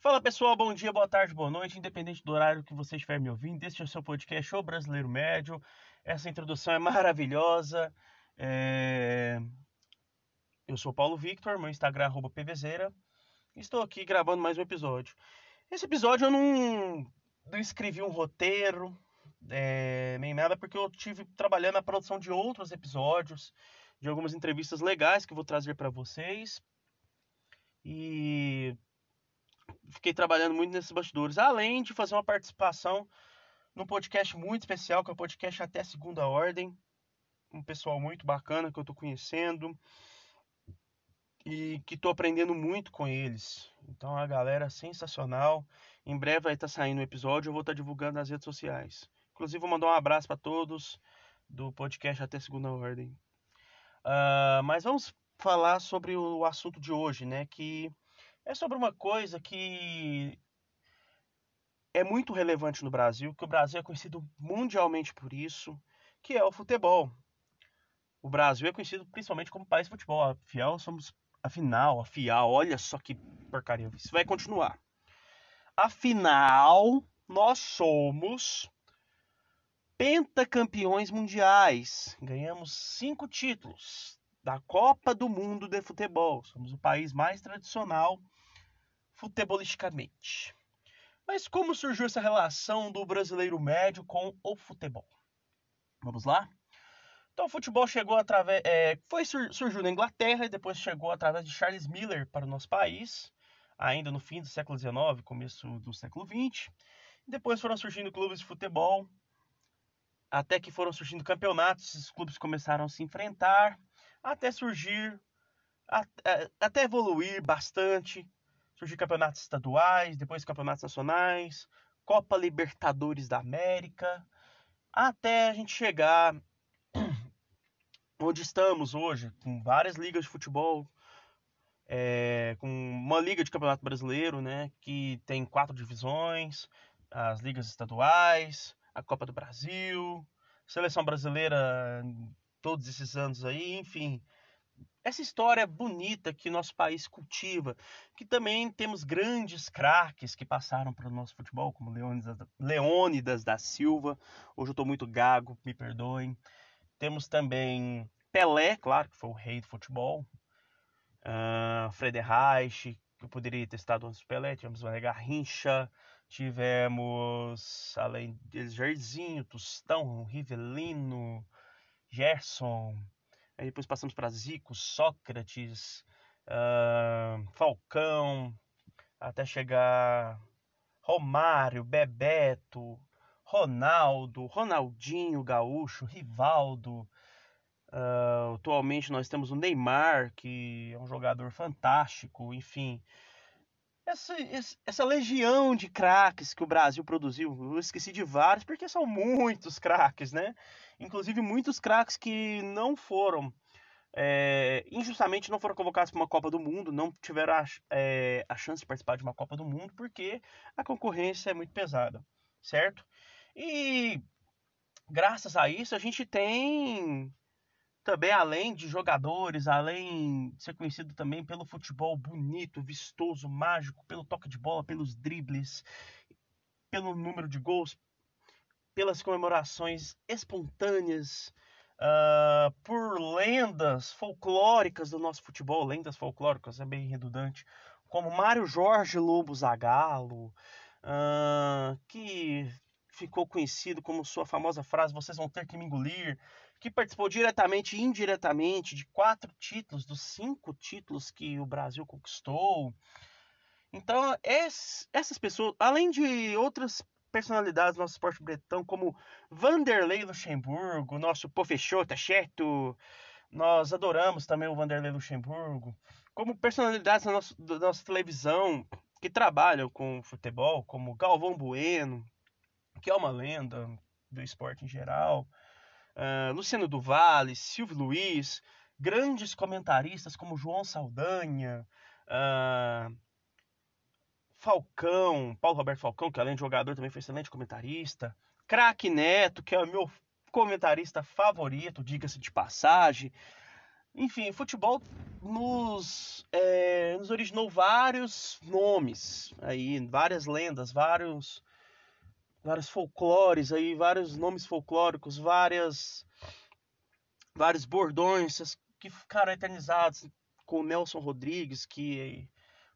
Fala pessoal, bom dia, boa tarde, boa noite, independente do horário que você estiver me ouvindo. Este é o seu podcast, O Brasileiro Médio. Essa introdução é maravilhosa. É... Eu sou Paulo Victor, meu Instagram é pvzeira. Estou aqui gravando mais um episódio. Esse episódio eu não, não escrevi um roteiro, é, nem nada, porque eu tive trabalhando na produção de outros episódios, de algumas entrevistas legais que vou trazer para vocês. E fiquei trabalhando muito nesses bastidores, além de fazer uma participação num podcast muito especial, que é o podcast Até Segunda Ordem. Um pessoal muito bacana que eu tô conhecendo e que tô aprendendo muito com eles. Então a galera sensacional. Em breve vai estar tá saindo o um episódio, eu vou estar tá divulgando nas redes sociais. Inclusive vou mandar um abraço para todos do podcast Até Segunda Ordem. Uh, mas vamos falar sobre o assunto de hoje, né? Que é sobre uma coisa que é muito relevante no Brasil, que o Brasil é conhecido mundialmente por isso, que é o futebol. O Brasil é conhecido principalmente como país de futebol. Afinal, somos afinal, afial, olha só que porcaria. Isso vai continuar. Afinal, nós somos pentacampeões mundiais. Ganhamos cinco títulos da Copa do Mundo de Futebol. Somos o país mais tradicional futebolisticamente. Mas como surgiu essa relação do brasileiro médio com o futebol? Vamos lá? Então o futebol chegou através. É, foi surgiu na Inglaterra e depois chegou através de Charles Miller para o nosso país, ainda no fim do século XIX, começo do século XX. Depois foram surgindo clubes de futebol, até que foram surgindo campeonatos, esses clubes começaram a se enfrentar, até surgir, até evoluir bastante, surgir campeonatos estaduais, depois campeonatos nacionais, Copa Libertadores da América, até a gente chegar onde estamos hoje, com várias ligas de futebol, é, com uma liga de campeonato brasileiro, né, que tem quatro divisões, as ligas estaduais, a Copa do Brasil, seleção brasileira todos esses anos aí, enfim, essa história bonita que nosso país cultiva, que também temos grandes craques que passaram pelo nosso futebol, como Leônidas, da Silva. Hoje eu estou muito gago, me perdoem. Temos também Pelé, claro, que foi o rei do futebol. Uh, Frederich, que eu poderia ter estado antes do Pelé. Tivemos Mané Garrincha, tivemos, além deles, Jairzinho, Tostão, Rivelino, Gerson, Aí depois passamos para Zico, Sócrates, uh, Falcão, até chegar Romário, Bebeto, Ronaldo, Ronaldinho Gaúcho, Rivaldo. Uh, atualmente nós temos o Neymar, que é um jogador fantástico, enfim. Essa, essa legião de craques que o Brasil produziu, eu esqueci de vários, porque são muitos craques, né? Inclusive muitos craques que não foram, é, injustamente não foram convocados para uma Copa do Mundo, não tiveram a, é, a chance de participar de uma Copa do Mundo, porque a concorrência é muito pesada, certo? E graças a isso a gente tem também além de jogadores, além de ser conhecido também pelo futebol bonito, vistoso, mágico, pelo toque de bola, pelos dribles, pelo número de gols, pelas comemorações espontâneas, uh, por lendas folclóricas do nosso futebol, lendas folclóricas, é bem redundante, como Mário Jorge Lobo Zagallo, uh, que ficou conhecido como sua famosa frase "Vocês vão ter que me engolir", que participou diretamente e indiretamente de quatro títulos dos cinco títulos que o Brasil conquistou. Então, essas pessoas, além de outras personalidades do nosso esporte bretão, como Vanderlei Luxemburgo, nosso Pofechô, tá certo? Nós adoramos também o Vanderlei Luxemburgo. Como personalidades da nossa, da nossa televisão que trabalham com futebol, como Galvão Bueno, que é uma lenda do esporte em geral, uh, Luciano Duvalli, Silvio Luiz, grandes comentaristas como João Saldanha, uh, Falcão, Paulo Roberto Falcão, que além de jogador também foi excelente comentarista. Craque Neto, que é o meu comentarista favorito, diga-se de passagem. Enfim, futebol nos, é, nos originou vários nomes aí, várias lendas, vários vários folclores aí, vários nomes folclóricos, várias vários bordões que ficaram eternizados com Nelson Rodrigues, que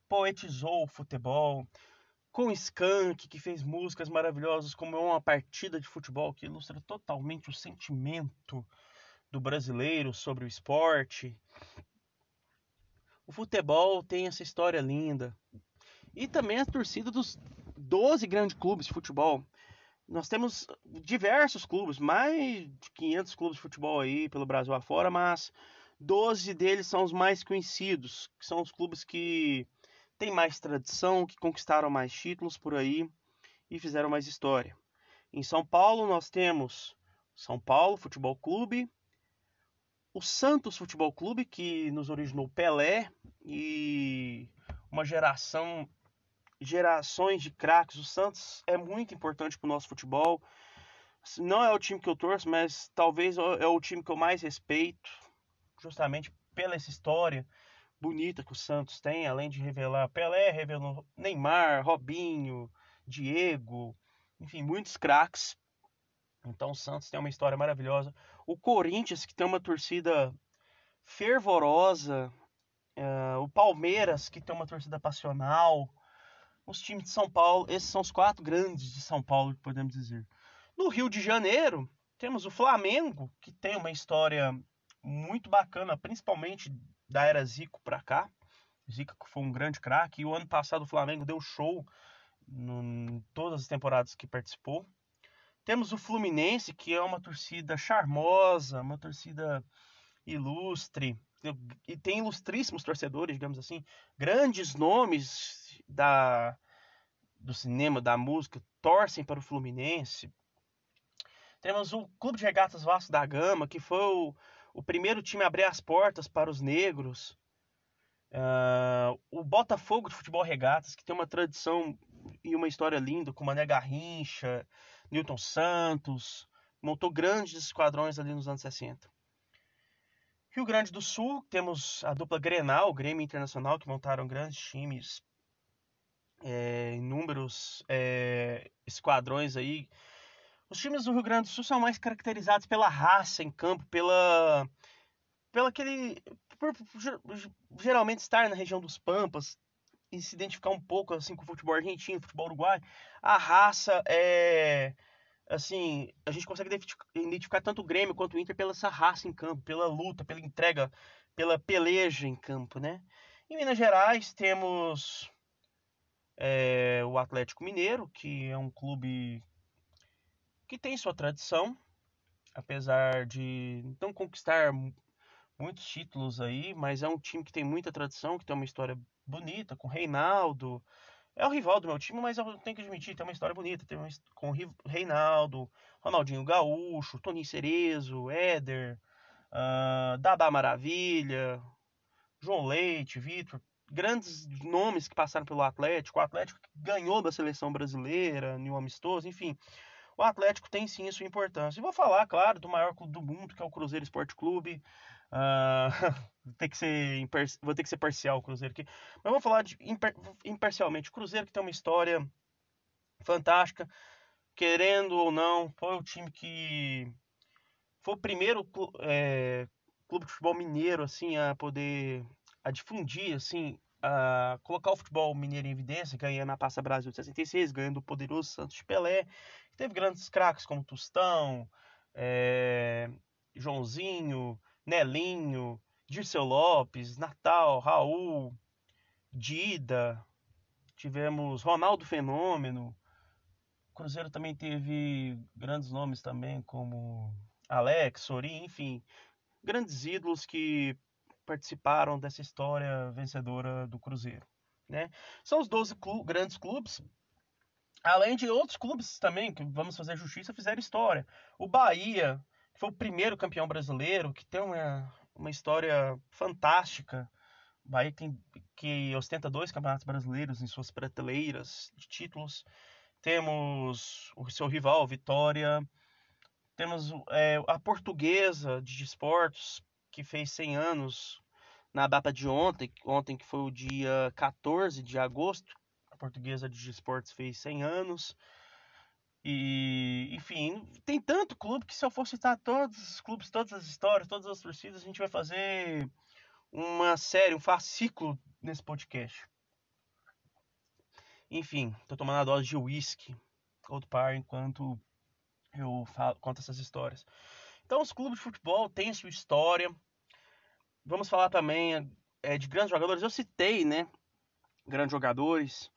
poetizou o futebol, com Skank, que fez músicas maravilhosas como uma partida de futebol que ilustra totalmente o sentimento do brasileiro sobre o esporte. O futebol tem essa história linda. E também a torcida dos 12 grandes clubes de futebol. Nós temos diversos clubes, mais de 500 clubes de futebol aí pelo Brasil afora, mas 12 deles são os mais conhecidos, que são os clubes que têm mais tradição, que conquistaram mais títulos por aí e fizeram mais história. Em São Paulo nós temos São Paulo Futebol Clube, o Santos Futebol Clube, que nos originou Pelé e uma geração, gerações de craques. O Santos é muito importante para o nosso futebol. Não é o time que eu torço, mas talvez é o time que eu mais respeito, justamente pela essa história bonita que o Santos tem, além de revelar Pelé, revelou Neymar, Robinho, Diego, enfim, muitos craques. Então o Santos tem uma história maravilhosa. O Corinthians, que tem uma torcida fervorosa. Uh, o Palmeiras, que tem uma torcida passional. Os times de São Paulo, esses são os quatro grandes de São Paulo, podemos dizer. No Rio de Janeiro, temos o Flamengo, que tem uma história muito bacana, principalmente da era Zico para cá. Zico foi um grande craque. E o ano passado o Flamengo deu show em todas as temporadas que participou. Temos o Fluminense, que é uma torcida charmosa, uma torcida ilustre, e tem ilustríssimos torcedores, digamos assim, grandes nomes da, do cinema, da música, torcem para o Fluminense. Temos o Clube de Regatas Vasco da Gama, que foi o, o primeiro time a abrir as portas para os negros. Uh, o Botafogo de Futebol Regatas, que tem uma tradição e uma história linda, com Mané Garrincha, Newton Santos, montou grandes esquadrões ali nos anos 60. Rio Grande do Sul, temos a dupla Grenal, Grêmio Internacional, que montaram grandes times, é, inúmeros é, esquadrões aí. Os times do Rio Grande do Sul são mais caracterizados pela raça em campo, pela, pela aquele, por, geralmente estar na região dos Pampas, e se identificar um pouco assim com o futebol argentino, futebol uruguaio, a raça é assim, a gente consegue identificar tanto o Grêmio quanto o Inter pela essa raça em campo, pela luta, pela entrega, pela peleja em campo, né? Em Minas Gerais temos é, o Atlético Mineiro, que é um clube que tem sua tradição, apesar de não conquistar muitos títulos aí, mas é um time que tem muita tradição, que tem uma história bonita, com Reinaldo. É o rival do meu time, mas eu tenho que admitir, tem uma história bonita. Tem uma, com Reinaldo, Ronaldinho Gaúcho, Toninho Cerezo, Éder, uh, Maravilha, João Leite, Vitor. Grandes nomes que passaram pelo Atlético. O Atlético ganhou da seleção brasileira, New Amistoso, enfim. O Atlético tem sim sua importância. E vou falar, claro, do maior clube do mundo, que é o Cruzeiro Esporte Clube. Uh, vou, ter que ser vou ter que ser parcial o Cruzeiro aqui. Mas vou falar de imper imparcialmente. O Cruzeiro que tem uma história fantástica. Querendo ou não, foi o time que. Foi o primeiro é, clube de futebol mineiro assim, a poder a difundir assim, a colocar o futebol mineiro em evidência, ganhando a Passa Brasil de 66, ganhando o poderoso Santos Pelé. Teve grandes craques como Tostão, é, Joãozinho, Nelinho, Dirceu Lopes, Natal, Raul, Dida, tivemos Ronaldo Fenômeno. O Cruzeiro também teve grandes nomes também como Alex, Sorin, enfim, grandes ídolos que participaram dessa história vencedora do Cruzeiro. Né? São os 12 clu grandes clubes, além de outros clubes também, que vamos fazer justiça, fizeram história. O Bahia foi o primeiro campeão brasileiro, que tem uma, uma história fantástica. O Bahia tem, que ostenta dois campeonatos brasileiros em suas prateleiras de títulos. Temos o seu rival, Vitória. Temos é, a Portuguesa de Esportes, que fez 100 anos na data de ontem, ontem que foi o dia 14 de agosto. A Portuguesa de Esportes fez 100 anos. E, enfim, tem tanto clube que se eu for citar todos os clubes, todas as histórias, todas as torcidas, a gente vai fazer uma série, um fascículo nesse podcast. Enfim, tô tomando a dose de whisky, outro par, enquanto eu falo, conto essas histórias. Então, os clubes de futebol têm sua história. Vamos falar também é, de grandes jogadores. Eu citei, né? Grandes jogadores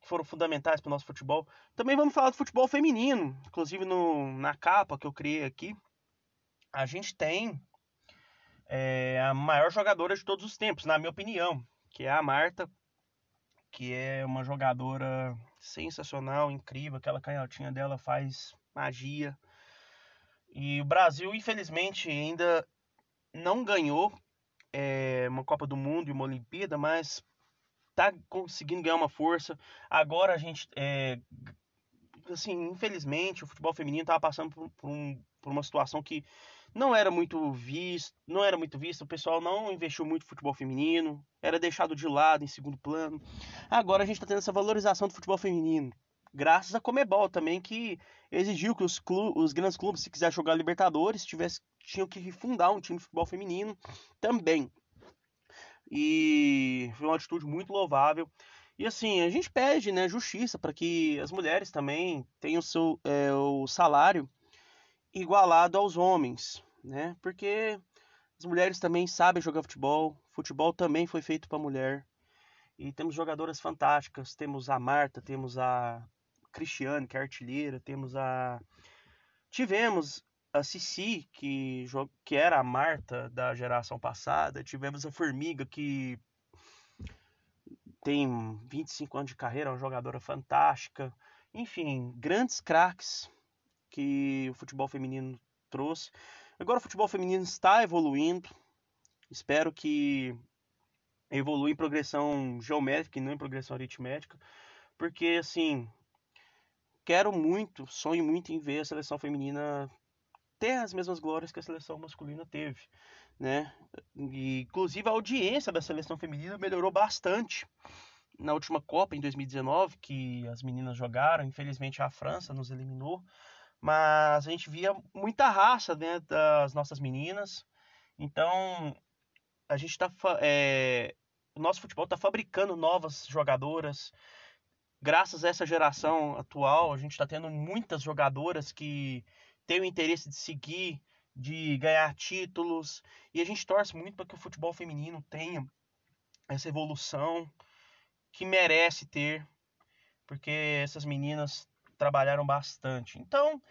que foram fundamentais para o nosso futebol. Também vamos falar do futebol feminino. Inclusive, no, na capa que eu criei aqui, a gente tem é, a maior jogadora de todos os tempos, na minha opinião, que é a Marta, que é uma jogadora sensacional, incrível. Aquela canhotinha dela faz magia. E o Brasil, infelizmente, ainda não ganhou é, uma Copa do Mundo e uma Olimpíada, mas tá conseguindo ganhar uma força. Agora a gente, é, assim, infelizmente, o futebol feminino estava passando por, por, um, por uma situação que não era muito visto, não era muito visto, o pessoal não investiu muito no futebol feminino, era deixado de lado em segundo plano. Agora a gente está tendo essa valorização do futebol feminino, graças a Comebol também que exigiu que os, clubes, os grandes clubes, se quiser jogar Libertadores, tivesse, tinham que fundar um time de futebol feminino também. E foi uma atitude muito louvável. E assim, a gente pede né, justiça para que as mulheres também tenham seu, é, o salário igualado aos homens, né? Porque as mulheres também sabem jogar futebol, futebol também foi feito para mulher. E temos jogadoras fantásticas, temos a Marta, temos a Cristiane, que é artilheira, temos a tivemos a Cici, que que era a Marta da geração passada, tivemos a Formiga que tem 25 anos de carreira, é uma jogadora fantástica. Enfim, grandes craques que o futebol feminino trouxe. Agora o futebol feminino está evoluindo. Espero que evolua em progressão geométrica e não em progressão aritmética, porque assim, quero muito, sonho muito em ver a seleção feminina ter as mesmas glórias que a seleção masculina teve, né? E, inclusive a audiência da seleção feminina melhorou bastante na última Copa em 2019 que as meninas jogaram. Infelizmente a França nos eliminou, mas a gente via muita raça dentro das nossas meninas. Então, a gente está. É, o nosso futebol está fabricando novas jogadoras. Graças a essa geração atual, a gente está tendo muitas jogadoras que têm o interesse de seguir, de ganhar títulos. E a gente torce muito para que o futebol feminino tenha essa evolução que merece ter, porque essas meninas trabalharam bastante. Então,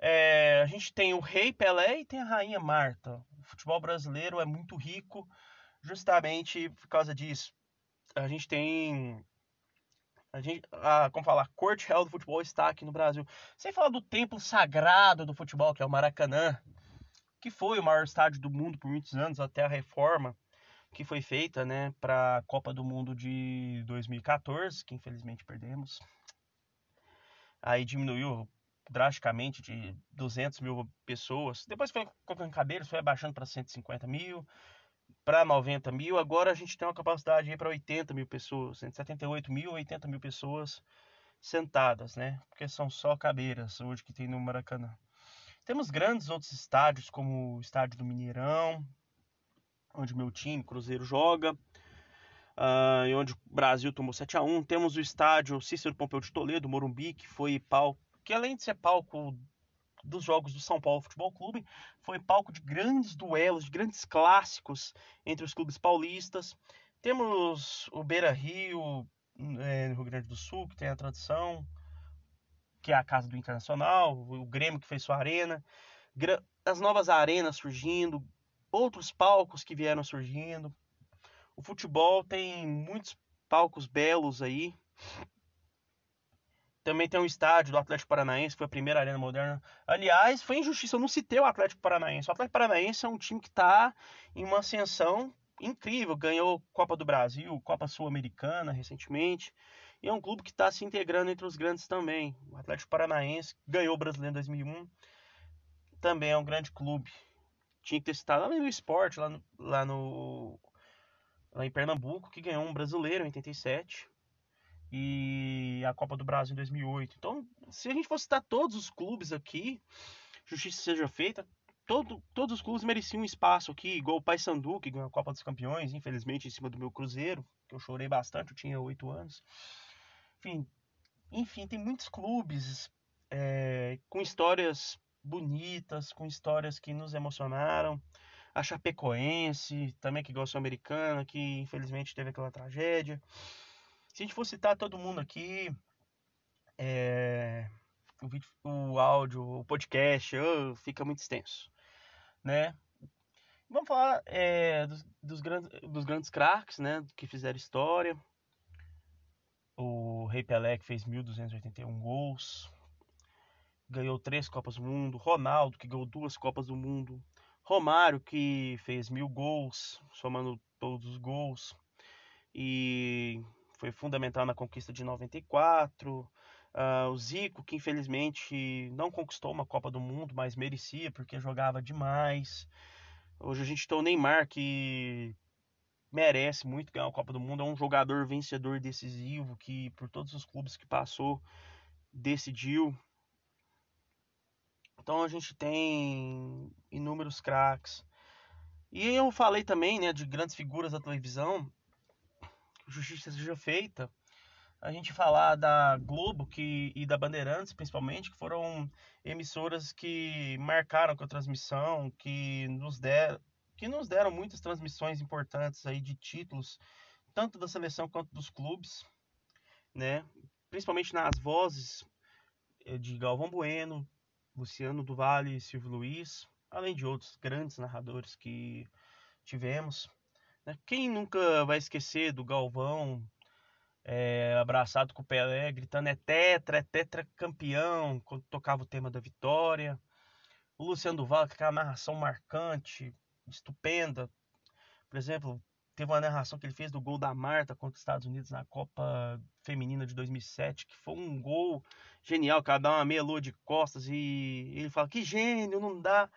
é, a gente tem o Rei Pelé e tem a Rainha Marta. O futebol brasileiro é muito rico justamente por causa disso. A gente tem. A gente, a, como falar, corte real do futebol está aqui no Brasil. Sem falar do templo sagrado do futebol, que é o Maracanã, que foi o maior estádio do mundo por muitos anos, até a reforma que foi feita né, para a Copa do Mundo de 2014, que infelizmente perdemos aí diminuiu drasticamente de 200 mil pessoas. Depois foi colocando cadeiras, foi abaixando para 150 mil, para 90 mil. Agora a gente tem uma capacidade para 80 mil pessoas, 178 mil, 80 mil pessoas sentadas, né? Porque são só cadeiras hoje que tem no Maracanã. Temos grandes outros estádios, como o estádio do Mineirão, onde meu time, Cruzeiro, joga uh, e onde o Brasil tomou 7 a 1 Temos o estádio Cícero Pompeu de Toledo, Morumbi, que foi palco, que além de ser palco dos jogos do São Paulo Futebol Clube, foi palco de grandes duelos, de grandes clássicos entre os clubes paulistas. Temos o Beira Rio, é, no Rio Grande do Sul, que tem a tradição, que é a casa do Internacional, o Grêmio que fez sua arena, as novas arenas surgindo, outros palcos que vieram surgindo. O futebol tem muitos palcos belos aí. Também tem um estádio do Atlético Paranaense, que foi a primeira arena moderna. Aliás, foi injustiça, eu não citei o Atlético Paranaense. O Atlético Paranaense é um time que está em uma ascensão incrível. Ganhou Copa do Brasil, Copa Sul-Americana recentemente. E é um clube que está se integrando entre os grandes também. O Atlético Paranaense ganhou o Brasileiro em 2001. também é um grande clube. Tinha que ter citado lá no esporte, lá no, lá no lá em Pernambuco, que ganhou um brasileiro em 87 e a Copa do Brasil em 2008. Então, se a gente fosse citar todos os clubes aqui, justiça seja feita, todo, todos os clubes mereciam um espaço aqui, igual o Paysandu, que ganhou a Copa dos Campeões, infelizmente em cima do meu Cruzeiro, que eu chorei bastante, eu tinha 8 anos. Enfim, enfim tem muitos clubes é, com histórias bonitas, com histórias que nos emocionaram. A Chapecoense, também que gosta americana, que infelizmente teve aquela tragédia. Se a gente for citar todo mundo aqui, é, o, vídeo, o áudio, o podcast, oh, fica muito extenso, né? Vamos falar é, dos, dos, grandes, dos grandes craques, né? Que fizeram história. O Rei Pelé, que fez 1.281 gols ganhou três Copas do Mundo, Ronaldo, que ganhou duas Copas do Mundo, Romário, que fez mil gols, somando todos os gols, e foi fundamental na conquista de 94. Uh, ah, o Zico, que infelizmente não conquistou uma Copa do Mundo, mas merecia, porque jogava demais. Hoje a gente tem o Neymar, que merece muito ganhar a Copa do Mundo, é um jogador vencedor decisivo, que por todos os clubes que passou, decidiu então a gente tem inúmeros craques. E eu falei também, né, de grandes figuras da televisão. Justiça seja feita. A gente falar da Globo que, e da Bandeirantes, principalmente, que foram emissoras que marcaram com a transmissão, que nos, der, que nos deram muitas transmissões importantes aí de títulos, tanto da seleção quanto dos clubes, né? Principalmente nas vozes eh, de Galvão Bueno, Luciano do e Silvio Luiz, além de outros grandes narradores que tivemos. Né? Quem nunca vai esquecer do Galvão é, abraçado com o Pelé, gritando é tetra, é tetra campeão, quando tocava o tema da vitória. O Luciano do Vale, com aquela narração marcante, estupenda. Por exemplo, teve uma narração que ele fez do gol da Marta contra os Estados Unidos na Copa Feminina de 2007, que foi um gol genial, ela dá uma meia lua de costas e ele fala que gênio, não dá,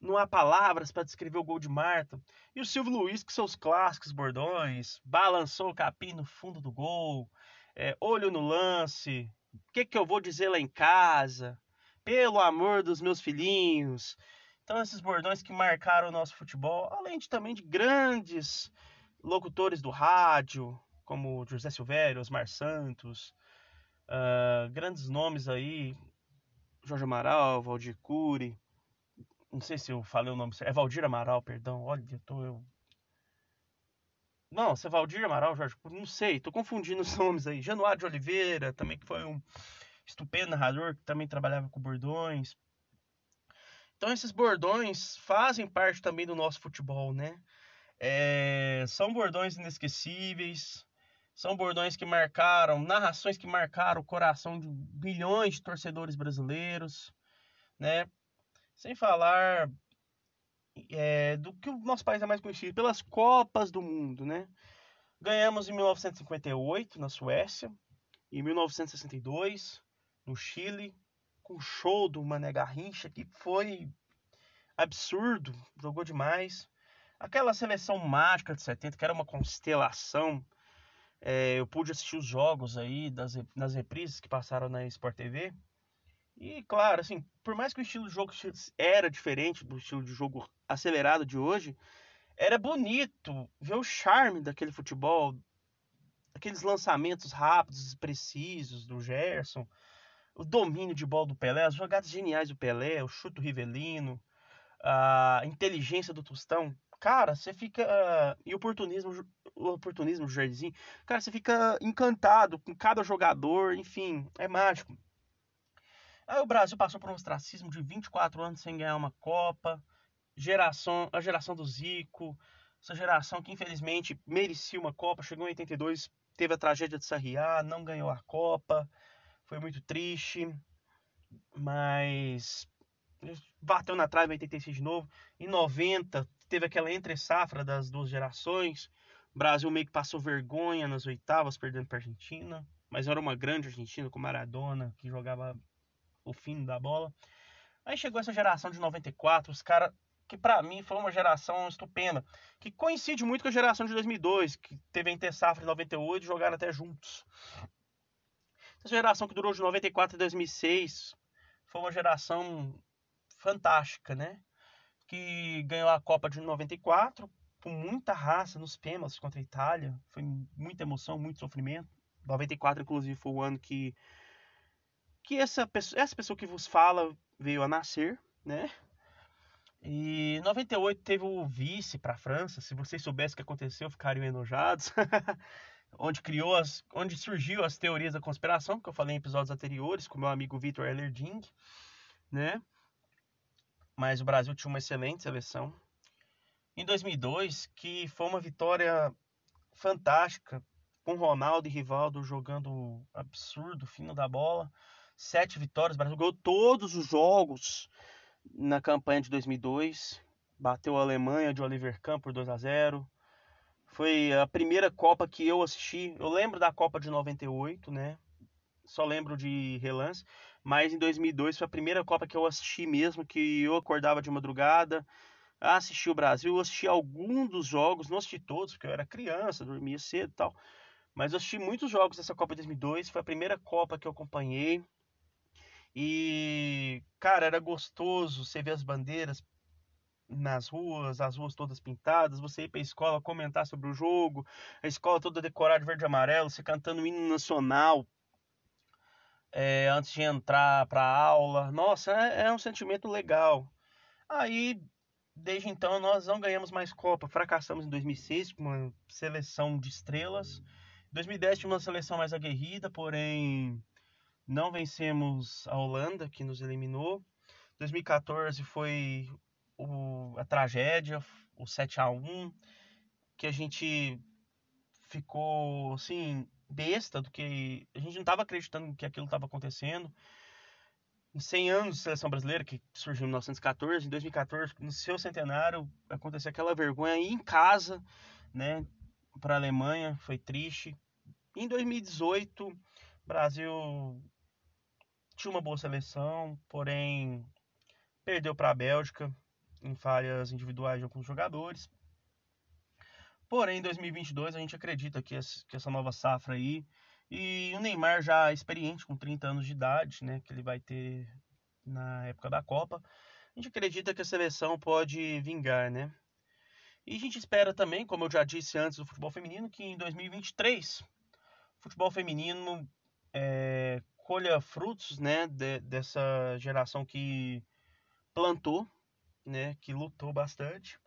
não há palavras para descrever o gol de Marta. E o Silvio Luiz, com seus clássicos bordões, balançou o capim no fundo do gol, é, olho no lance, o que, que eu vou dizer lá em casa, pelo amor dos meus filhinhos. Então esses bordões que marcaram o nosso futebol, além de também de grandes locutores do rádio, como José Silvério, Osmar Santos, uh, grandes nomes aí, Jorge Amaral, Valdir Cury, não sei se eu falei o nome certo, é Valdir Amaral, perdão, olha, eu tô eu... Não, se é Valdir Amaral, Jorge não sei, tô confundindo os nomes aí. Januário de Oliveira, também que foi um estupendo narrador, que também trabalhava com bordões. Então esses bordões fazem parte também do nosso futebol, né? É, são bordões inesquecíveis, são bordões que marcaram, narrações que marcaram o coração de bilhões de torcedores brasileiros, né? Sem falar é, do que o nosso país é mais conhecido pelas Copas do Mundo, né? Ganhamos em 1958 na Suécia, em 1962 no Chile, com o show do Mané Garrincha que foi absurdo, jogou demais. Aquela seleção mágica de 70, que era uma constelação. É, eu pude assistir os jogos aí das, nas reprises que passaram na Sport TV. E claro, assim, por mais que o estilo de jogo era diferente do estilo de jogo acelerado de hoje, era bonito ver o charme daquele futebol, aqueles lançamentos rápidos, precisos do Gerson, o domínio de bola do Pelé, as jogadas geniais do Pelé, o chute do Rivelino, a inteligência do Tostão cara, você fica. E o oportunismo, o oportunismo do Jardim, cara, você fica encantado com cada jogador, enfim, é mágico. Aí o Brasil passou por um ostracismo de 24 anos sem ganhar uma Copa. Geração, a geração do Zico, essa geração que infelizmente merecia uma Copa, chegou em 82, teve a tragédia de Sarriá, não ganhou a Copa, foi muito triste, mas bateu na trave em 86 de novo. Em 90 teve aquela entre safra das duas gerações. O Brasil meio que passou vergonha nas oitavas, perdendo para a Argentina. Mas era uma grande Argentina com Maradona, que jogava o fim da bola. Aí chegou essa geração de 94, os caras que para mim foi uma geração estupenda, que coincide muito com a geração de 2002, que teve a Inter Safra em 98 e jogaram até juntos. Essa geração que durou de 94 a 2006 foi uma geração fantástica, né? Que ganhou a Copa de 94 com muita raça nos pênaltis contra a Itália. Foi muita emoção, muito sofrimento. 94, inclusive, foi o ano que que essa pessoa, essa pessoa que vos fala veio a nascer, né? E 98 teve o vice para a França. Se vocês soubessem o que aconteceu, ficariam enojados. onde criou as, onde surgiu as teorias da conspiração, que eu falei em episódios anteriores, com meu amigo Vitor Ellerding, né? Mas o Brasil tinha uma excelente seleção. Em 2002, que foi uma vitória fantástica, com Ronaldo e Rivaldo jogando absurdo, fino da bola. Sete vitórias, o Brasil ganhou todos os jogos na campanha de 2002. Bateu a Alemanha de Oliver Kahn por 2 a 0 Foi a primeira Copa que eu assisti. Eu lembro da Copa de 98, né? Só lembro de relance. Mas em 2002 foi a primeira Copa que eu assisti mesmo, que eu acordava de madrugada, assisti o Brasil, assisti alguns dos jogos, não assisti todos, porque eu era criança, dormia cedo e tal. Mas assisti muitos jogos dessa Copa de 2002, foi a primeira Copa que eu acompanhei. E, cara, era gostoso você ver as bandeiras nas ruas, as ruas todas pintadas, você ir para a escola comentar sobre o jogo, a escola toda decorada de verde e amarelo, você cantando o hino nacional é, antes de entrar para a aula. Nossa, é, é um sentimento legal. Aí, desde então, nós não ganhamos mais Copa, fracassamos em 2006 com uma seleção de estrelas. Em 2010 tivemos uma seleção mais aguerrida, porém não vencemos a Holanda, que nos eliminou. 2014 foi o, a tragédia, o 7 a 1 que a gente ficou assim besta do que a gente não estava acreditando que aquilo estava acontecendo. Em 100 anos de seleção brasileira, que surgiu em 1914, em 2014, no seu centenário, aconteceu aquela vergonha em casa, né, para a Alemanha, foi triste. Em 2018, Brasil tinha uma boa seleção, porém perdeu para a Bélgica em falhas individuais de alguns jogadores. Porém, em 2022 a gente acredita que essa nova safra aí e o Neymar já experiente com 30 anos de idade, né, que ele vai ter na época da Copa, a gente acredita que a seleção pode vingar, né? E a gente espera também, como eu já disse antes do futebol feminino, que em 2023 o futebol feminino é, colha frutos né, de, dessa geração que plantou, né, que lutou bastante.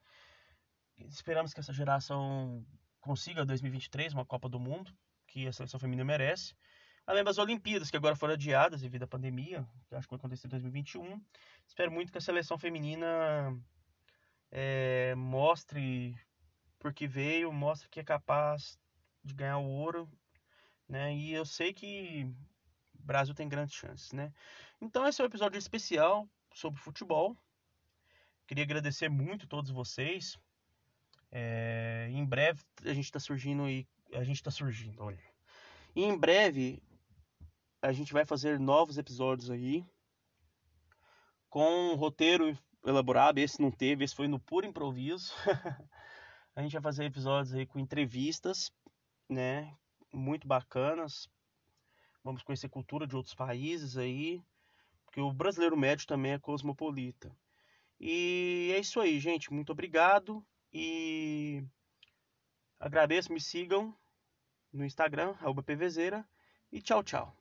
Esperamos que essa geração consiga 2023 uma Copa do Mundo, que a seleção feminina merece. Além das Olimpíadas, que agora foram adiadas devido à pandemia, que acho que vai acontecer em 2021. Espero muito que a seleção feminina é, mostre por que veio, mostre que é capaz de ganhar o ouro. Né? E eu sei que Brasil tem grandes chances, né? Então esse é um episódio especial sobre futebol. Queria agradecer muito a todos vocês. É, em breve a gente está surgindo e a gente está surgindo, olha. E em breve a gente vai fazer novos episódios aí com um roteiro elaborado. Esse não teve, esse foi no puro improviso. a gente vai fazer episódios aí com entrevistas, né? Muito bacanas vamos conhecer cultura de outros países aí, porque o brasileiro médio também é cosmopolita. E é isso aí, gente. Muito obrigado e agradeço, me sigam no Instagram, pvzeira, e tchau, tchau.